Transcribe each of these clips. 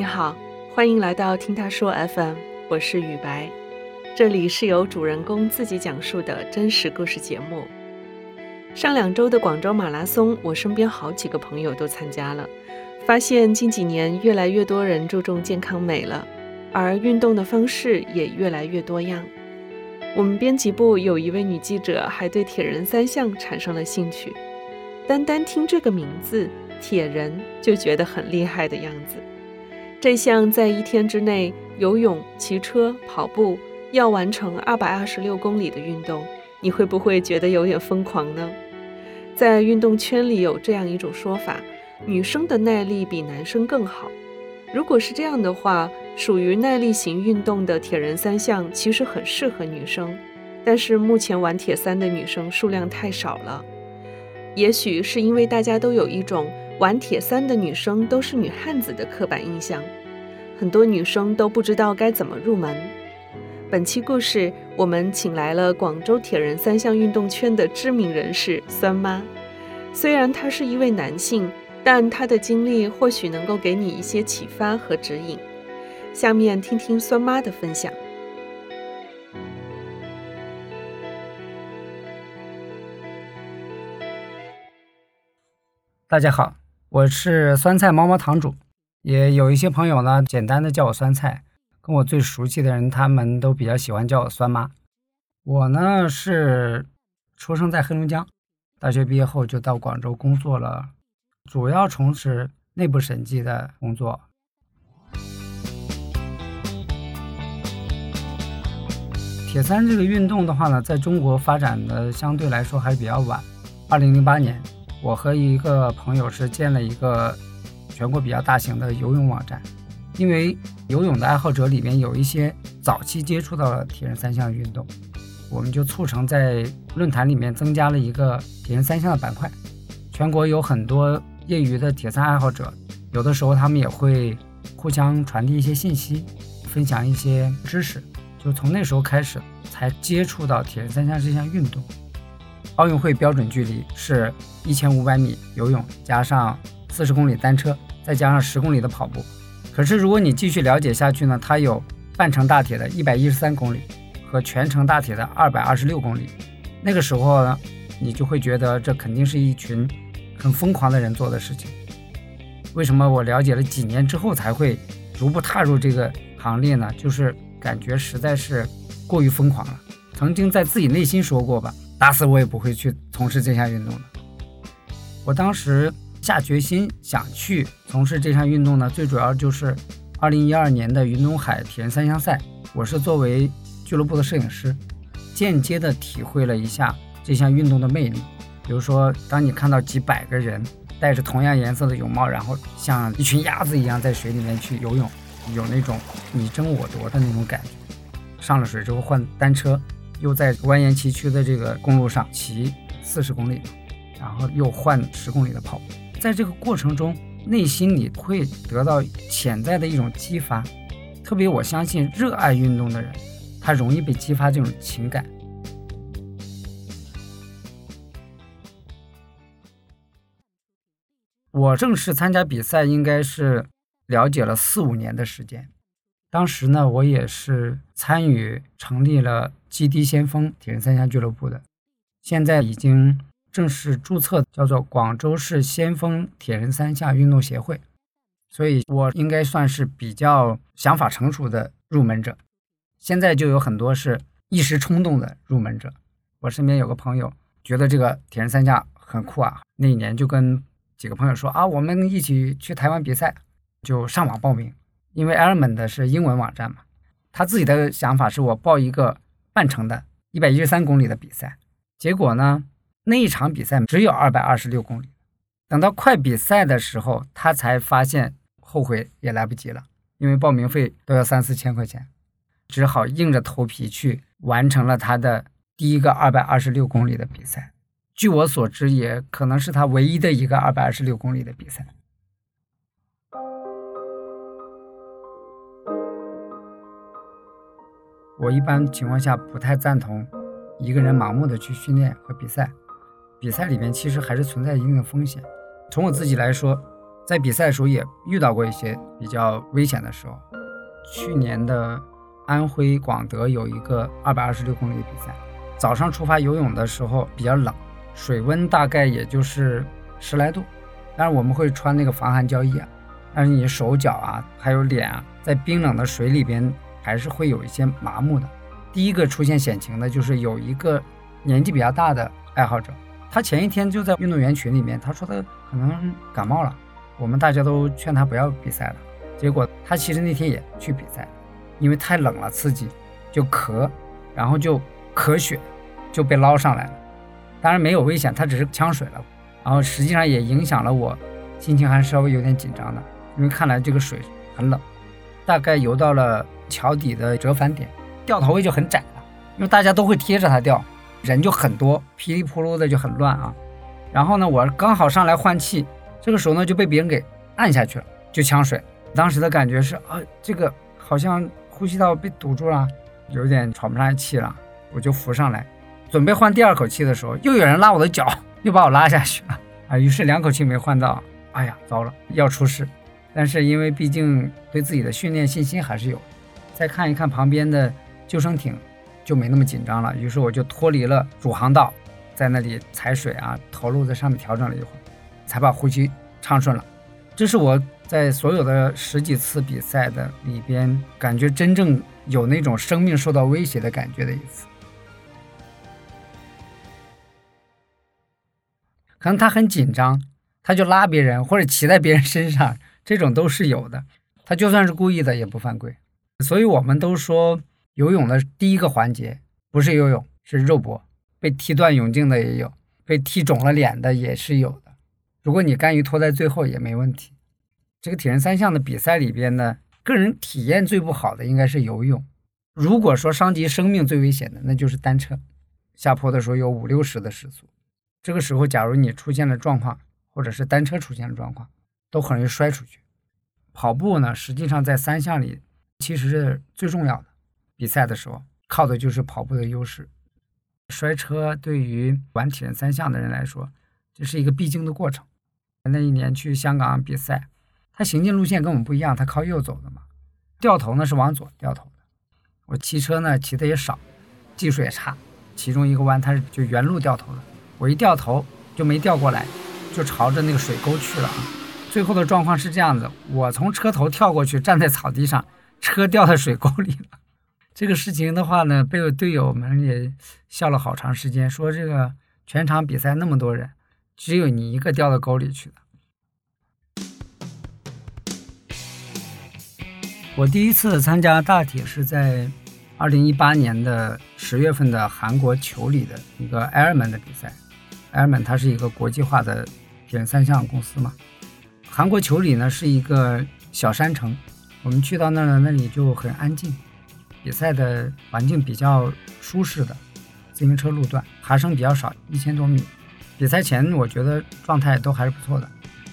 你好，欢迎来到听他说 FM，我是雨白，这里是由主人公自己讲述的真实故事节目。上两周的广州马拉松，我身边好几个朋友都参加了，发现近几年越来越多人注重健康美了，而运动的方式也越来越多样。我们编辑部有一位女记者还对铁人三项产生了兴趣，单单听这个名字“铁人”就觉得很厉害的样子。这项在一天之内游泳、骑车、跑步要完成二百二十六公里的运动，你会不会觉得有点疯狂呢？在运动圈里有这样一种说法：女生的耐力比男生更好。如果是这样的话，属于耐力型运动的铁人三项其实很适合女生，但是目前玩铁三的女生数量太少了。也许是因为大家都有一种。玩铁三的女生都是女汉子的刻板印象，很多女生都不知道该怎么入门。本期故事，我们请来了广州铁人三项运动圈的知名人士酸妈。虽然他是一位男性，但他的经历或许能够给你一些启发和指引。下面听听酸妈的分享。大家好。我是酸菜猫猫堂主，也有一些朋友呢，简单的叫我酸菜。跟我最熟悉的人，他们都比较喜欢叫我酸妈。我呢是出生在黑龙江，大学毕业后就到广州工作了，主要从事内部审计的工作。铁三这个运动的话呢，在中国发展的相对来说还是比较晚，二零零八年。我和一个朋友是建了一个全国比较大型的游泳网站，因为游泳的爱好者里面有一些早期接触到了铁人三项运动，我们就促成在论坛里面增加了一个铁人三项的板块。全国有很多业余的铁三爱好者，有的时候他们也会互相传递一些信息，分享一些知识，就从那时候开始才接触到铁人三项这项运动。奥运会标准距离是一千五百米游泳，加上四十公里单车，再加上十公里的跑步。可是如果你继续了解下去呢，它有半程大铁的一百一十三公里和全程大铁的二百二十六公里。那个时候呢，你就会觉得这肯定是一群很疯狂的人做的事情。为什么我了解了几年之后才会逐步踏入这个行列呢？就是感觉实在是过于疯狂了。曾经在自己内心说过吧。打死我也不会去从事这项运动的。我当时下决心想去从事这项运动呢，最主要就是二零一二年的云东海田三项赛，我是作为俱乐部的摄影师，间接的体会了一下这项运动的魅力。比如说，当你看到几百个人戴着同样颜色的泳帽，然后像一群鸭子一样在水里面去游泳，有那种你争我夺的那种感觉。上了水之后换单车。又在蜿蜒崎岖的这个公路上骑四十公里，然后又换十公里的跑，在这个过程中，内心里会得到潜在的一种激发。特别我相信，热爱运动的人，他容易被激发这种情感。我正式参加比赛应该是了解了四五年的时间。当时呢，我也是参与成立了基地先锋铁人三项俱乐部的，现在已经正式注册，叫做广州市先锋铁人三项运动协会，所以我应该算是比较想法成熟的入门者。现在就有很多是一时冲动的入门者。我身边有个朋友觉得这个铁人三项很酷啊，那一年就跟几个朋友说啊，我们一起去台湾比赛，就上网报名。因为 Element 是英文网站嘛，他自己的想法是我报一个半程的一百一十三公里的比赛，结果呢，那一场比赛只有二百二十六公里。等到快比赛的时候，他才发现后悔也来不及了，因为报名费都要三四千块钱，只好硬着头皮去完成了他的第一个二百二十六公里的比赛。据我所知，也可能是他唯一的一个二百二十六公里的比赛。我一般情况下不太赞同一个人盲目的去训练和比赛，比赛里面其实还是存在一定的风险。从我自己来说，在比赛的时候也遇到过一些比较危险的时候。去年的安徽广德有一个二百二十六公里的比赛，早上出发游泳的时候比较冷，水温大概也就是十来度，但是我们会穿那个防寒胶衣啊，但是你手脚啊还有脸啊，在冰冷的水里边还是会有一些麻木的。第一个出现险情的就是有一个年纪比较大的爱好者，他前一天就在运动员群里面，他说他可能感冒了，我们大家都劝他不要比赛了。结果他其实那天也去比赛，因为太冷了刺激，就咳，然后就咳血，就被捞上来了。当然没有危险，他只是呛水了。然后实际上也影响了我，心情还稍微有点紧张的，因为看来这个水很冷。大概游到了桥底的折返点，掉头位就很窄了，因为大家都会贴着它掉，人就很多，噼里扑噜的就很乱啊。然后呢，我刚好上来换气，这个时候呢就被别人给按下去了，就呛水。当时的感觉是啊，这个好像呼吸道被堵住了，有点喘不上来气了。我就浮上来，准备换第二口气的时候，又有人拉我的脚，又把我拉下去了啊！于是两口气没换到，哎呀，糟了，要出事。但是因为毕竟对自己的训练信心还是有，再看一看旁边的救生艇，就没那么紧张了。于是我就脱离了主航道，在那里踩水啊，头露在上面调整了一会儿，才把呼吸畅顺了。这是我。在所有的十几次比赛的里边，感觉真正有那种生命受到威胁的感觉的一次，可能他很紧张，他就拉别人或者骑在别人身上，这种都是有的。他就算是故意的也不犯规。所以我们都说，游泳的第一个环节不是游泳，是肉搏。被踢断泳镜的也有，被踢肿了脸的也是有的。如果你甘于拖在最后，也没问题。这个铁人三项的比赛里边呢，个人体验最不好的应该是游泳。如果说伤及生命最危险的，那就是单车。下坡的时候有五六十的时速，这个时候假如你出现了状况，或者是单车出现了状况，都很容易摔出去。跑步呢，实际上在三项里其实是最重要的。比赛的时候靠的就是跑步的优势。摔车对于玩铁人三项的人来说，这是一个必经的过程。那一年去香港比赛。他行进路线跟我们不一样，他靠右走的嘛，掉头呢是往左掉头的。我骑车呢骑的也少，技术也差，其中一个弯他是就原路掉头的，我一掉头就没掉过来，就朝着那个水沟去了啊。最后的状况是这样子，我从车头跳过去，站在草地上，车掉在水沟里了。这个事情的话呢，被队友们也笑了好长时间，说这个全场比赛那么多人，只有你一个掉到沟里去的。我第一次参加大铁是在二零一八年的十月份的韩国球里的一个 Airman 的比赛。Airman 它是一个国际化的铁人三项公司嘛。韩国球里呢是一个小山城，我们去到那儿那里就很安静，比赛的环境比较舒适的，自行车路段，爬升比较少，一千多米。比赛前我觉得状态都还是不错的，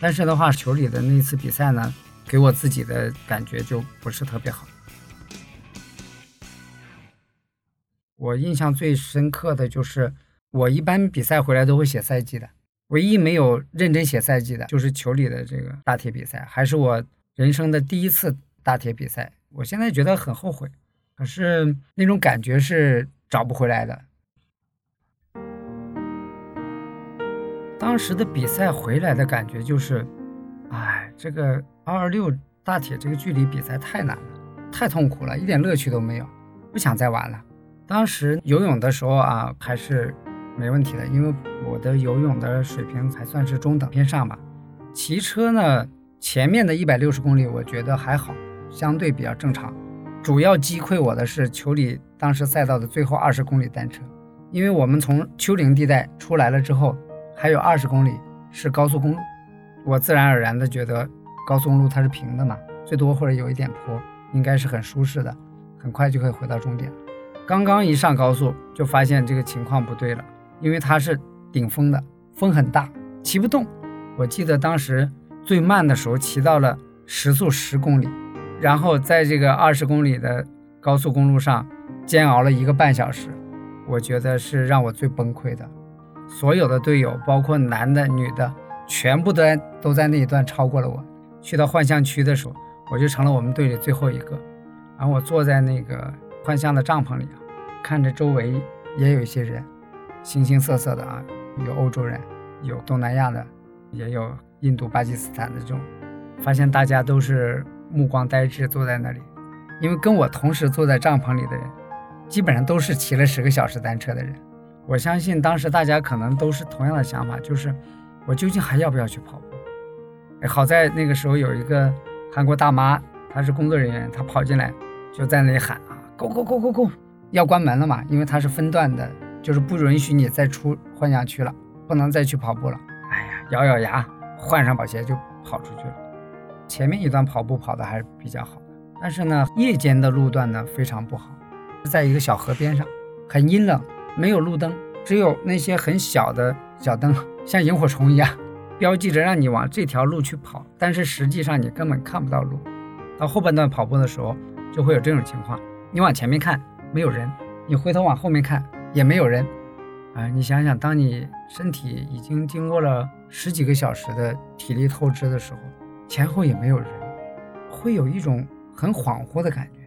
但是的话球里的那次比赛呢。给我自己的感觉就不是特别好。我印象最深刻的就是，我一般比赛回来都会写赛季的，唯一没有认真写赛季的，就是球里的这个大铁比赛，还是我人生的第一次大铁比赛。我现在觉得很后悔，可是那种感觉是找不回来的。当时的比赛回来的感觉就是，哎，这个。二二六大铁这个距离比赛太难了，太痛苦了，一点乐趣都没有，不想再玩了。当时游泳的时候啊，还是没问题的，因为我的游泳的水平还算是中等偏上吧。骑车呢，前面的一百六十公里我觉得还好，相对比较正常。主要击溃我的是丘里当时赛道的最后二十公里单车，因为我们从丘陵地带出来了之后，还有二十公里是高速公路，我自然而然的觉得。高速公路它是平的嘛，最多或者有一点坡，应该是很舒适的，很快就可以回到终点。刚刚一上高速就发现这个情况不对了，因为它是顶风的，风很大，骑不动。我记得当时最慢的时候骑到了时速十公里，然后在这个二十公里的高速公路上煎熬了一个半小时，我觉得是让我最崩溃的。所有的队友，包括男的女的。全部都在都在那一段超过了我。去到幻象区的时候，我就成了我们队里最后一个。然后我坐在那个幻象的帐篷里，看着周围也有一些人，形形色色的啊，有欧洲人，有东南亚的，也有印度、巴基斯坦的这种，发现大家都是目光呆滞坐在那里，因为跟我同时坐在帐篷里的人，基本上都是骑了十个小时单车的人。我相信当时大家可能都是同样的想法，就是我究竟还要不要去跑步？好在那个时候有一个韩国大妈，她是工作人员，她跑进来。就在那里喊啊，Go Go Go Go Go，要关门了嘛？因为它是分段的，就是不允许你再出幻想区了，不能再去跑步了。哎呀，咬咬牙，换上跑鞋就跑出去了。前面一段跑步跑的还是比较好的，但是呢，夜间的路段呢非常不好，在一个小河边上，很阴冷，没有路灯，只有那些很小的小灯，像萤火虫一样，标记着让你往这条路去跑，但是实际上你根本看不到路。到后半段跑步的时候。就会有这种情况，你往前面看没有人，你回头往后面看也没有人，啊，你想想，当你身体已经经过了十几个小时的体力透支的时候，前后也没有人，会有一种很恍惚的感觉。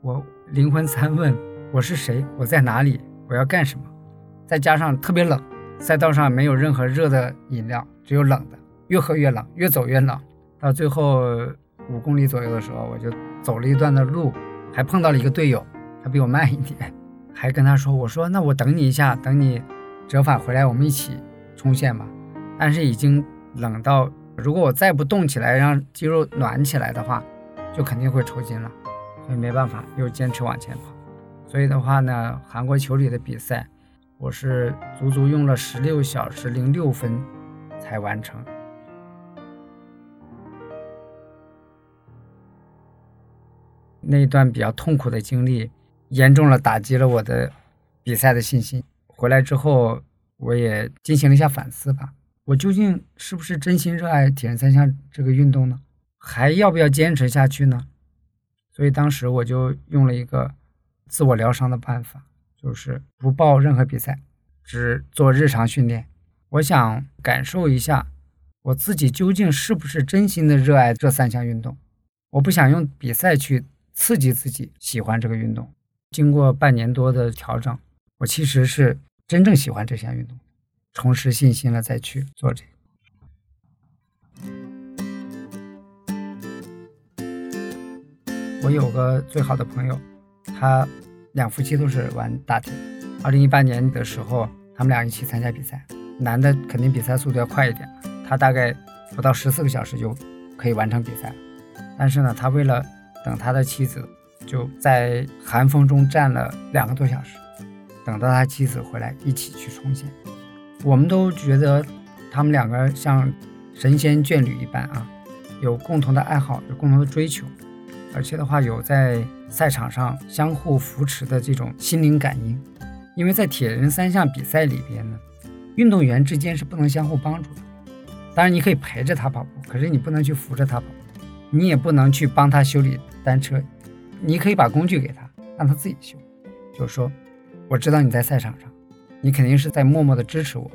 我灵魂三问：我是谁？我在哪里？我要干什么？再加上特别冷，赛道上没有任何热的饮料，只有冷的，越喝越冷，越走越冷。到最后五公里左右的时候，我就。走了一段的路，还碰到了一个队友，他比我慢一点，还跟他说：“我说那我等你一下，等你折返回来，我们一起冲线吧。”但是已经冷到，如果我再不动起来，让肌肉暖起来的话，就肯定会抽筋了。所以没办法，又坚持往前跑。所以的话呢，韩国球里的比赛，我是足足用了十六小时零六分才完成。那一段比较痛苦的经历，严重了打击了我的比赛的信心。回来之后，我也进行了一下反思吧，我究竟是不是真心热爱铁人三项这个运动呢？还要不要坚持下去呢？所以当时我就用了一个自我疗伤的办法，就是不报任何比赛，只做日常训练。我想感受一下我自己究竟是不是真心的热爱这三项运动。我不想用比赛去。刺激自己喜欢这个运动。经过半年多的调整，我其实是真正喜欢这项运动，重拾信心了再去做这个。我有个最好的朋友，他两夫妻都是玩大铁。二零一八年的时候，他们俩一起参加比赛。男的肯定比赛速度要快一点，他大概不到十四个小时就可以完成比赛。但是呢，他为了等他的妻子就在寒风中站了两个多小时，等到他妻子回来一起去冲线。我们都觉得他们两个像神仙眷侣一般啊，有共同的爱好，有共同的追求，而且的话有在赛场上相互扶持的这种心灵感应。因为在铁人三项比赛里边呢，运动员之间是不能相互帮助的。当然你可以陪着他跑步，可是你不能去扶着他跑，你也不能去帮他修理。单车，你可以把工具给他，让他自己修。就是说，我知道你在赛场上，你肯定是在默默的支持我，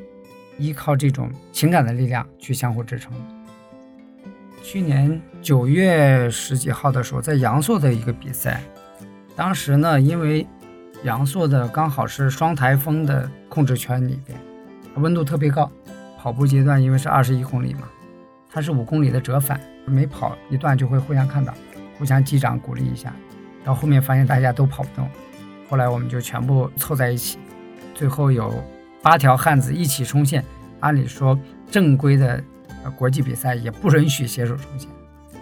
依靠这种情感的力量去相互支撑。去年九月十几号的时候，在阳朔的一个比赛，当时呢，因为阳朔的刚好是双台风的控制圈里边，温度特别高，跑步阶段因为是二十一公里嘛，它是五公里的折返，每跑一段就会互相看到。互相击掌鼓励一下，到后面发现大家都跑不动，后来我们就全部凑在一起，最后有八条汉子一起冲线。按理说正规的国际比赛也不允许携手冲线，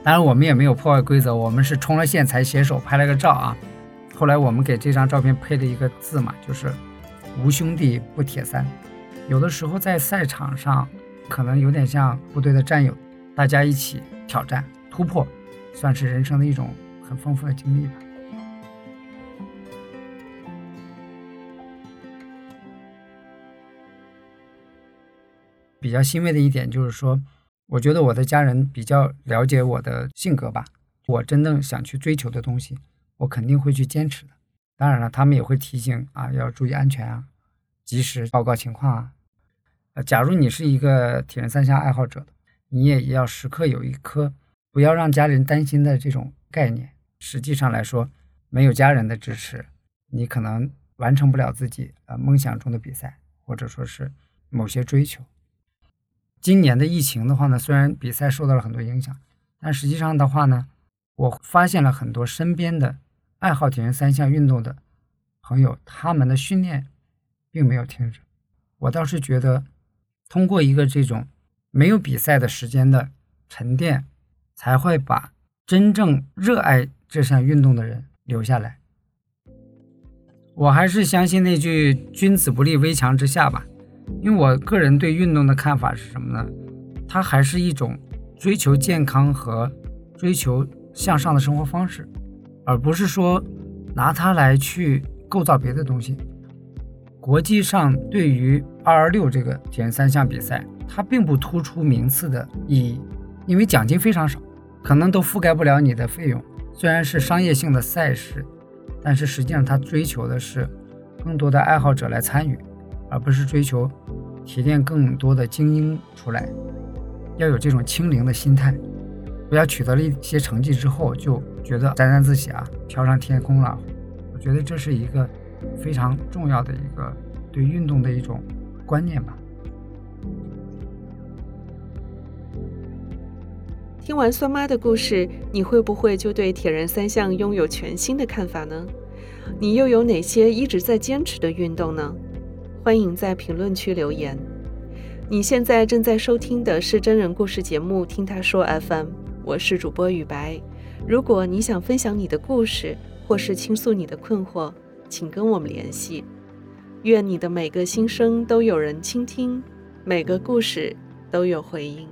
当然我们也没有破坏规则，我们是冲了线才携手拍了个照啊。后来我们给这张照片配了一个字嘛，就是“无兄弟不铁三”。有的时候在赛场上可能有点像部队的战友，大家一起挑战突破。算是人生的一种很丰富的经历吧。比较欣慰的一点就是说，我觉得我的家人比较了解我的性格吧。我真正想去追求的东西，我肯定会去坚持的。当然了，他们也会提醒啊，要注意安全啊，及时报告情况啊。呃，假如你是一个铁人三项爱好者，你也要时刻有一颗不要让家人担心的这种概念。实际上来说，没有家人的支持，你可能完成不了自己呃梦想中的比赛，或者说是某些追求。今年的疫情的话呢，虽然比赛受到了很多影响，但实际上的话呢，我发现了很多身边的爱好铁人三项运动的朋友，他们的训练并没有停止。我倒是觉得。通过一个这种没有比赛的时间的沉淀，才会把真正热爱这项运动的人留下来。我还是相信那句“君子不立危墙之下”吧，因为我个人对运动的看法是什么呢？它还是一种追求健康和追求向上的生活方式，而不是说拿它来去构造别的东西。国际上对于二二六这个铁人三项比赛，它并不突出名次的意义，因为奖金非常少，可能都覆盖不了你的费用。虽然是商业性的赛事，但是实际上它追求的是更多的爱好者来参与，而不是追求提炼更多的精英出来。要有这种清零的心态，不要取得了一些成绩之后就觉得沾沾自喜啊，飘上天空了。我觉得这是一个。非常重要的一个对运动的一种观念吧。听完酸妈的故事，你会不会就对铁人三项拥有全新的看法呢？你又有哪些一直在坚持的运动呢？欢迎在评论区留言。你现在正在收听的是真人故事节目《听他说 FM》，我是主播雨白。如果你想分享你的故事，或是倾诉你的困惑，请跟我们联系。愿你的每个心声都有人倾听，每个故事都有回音。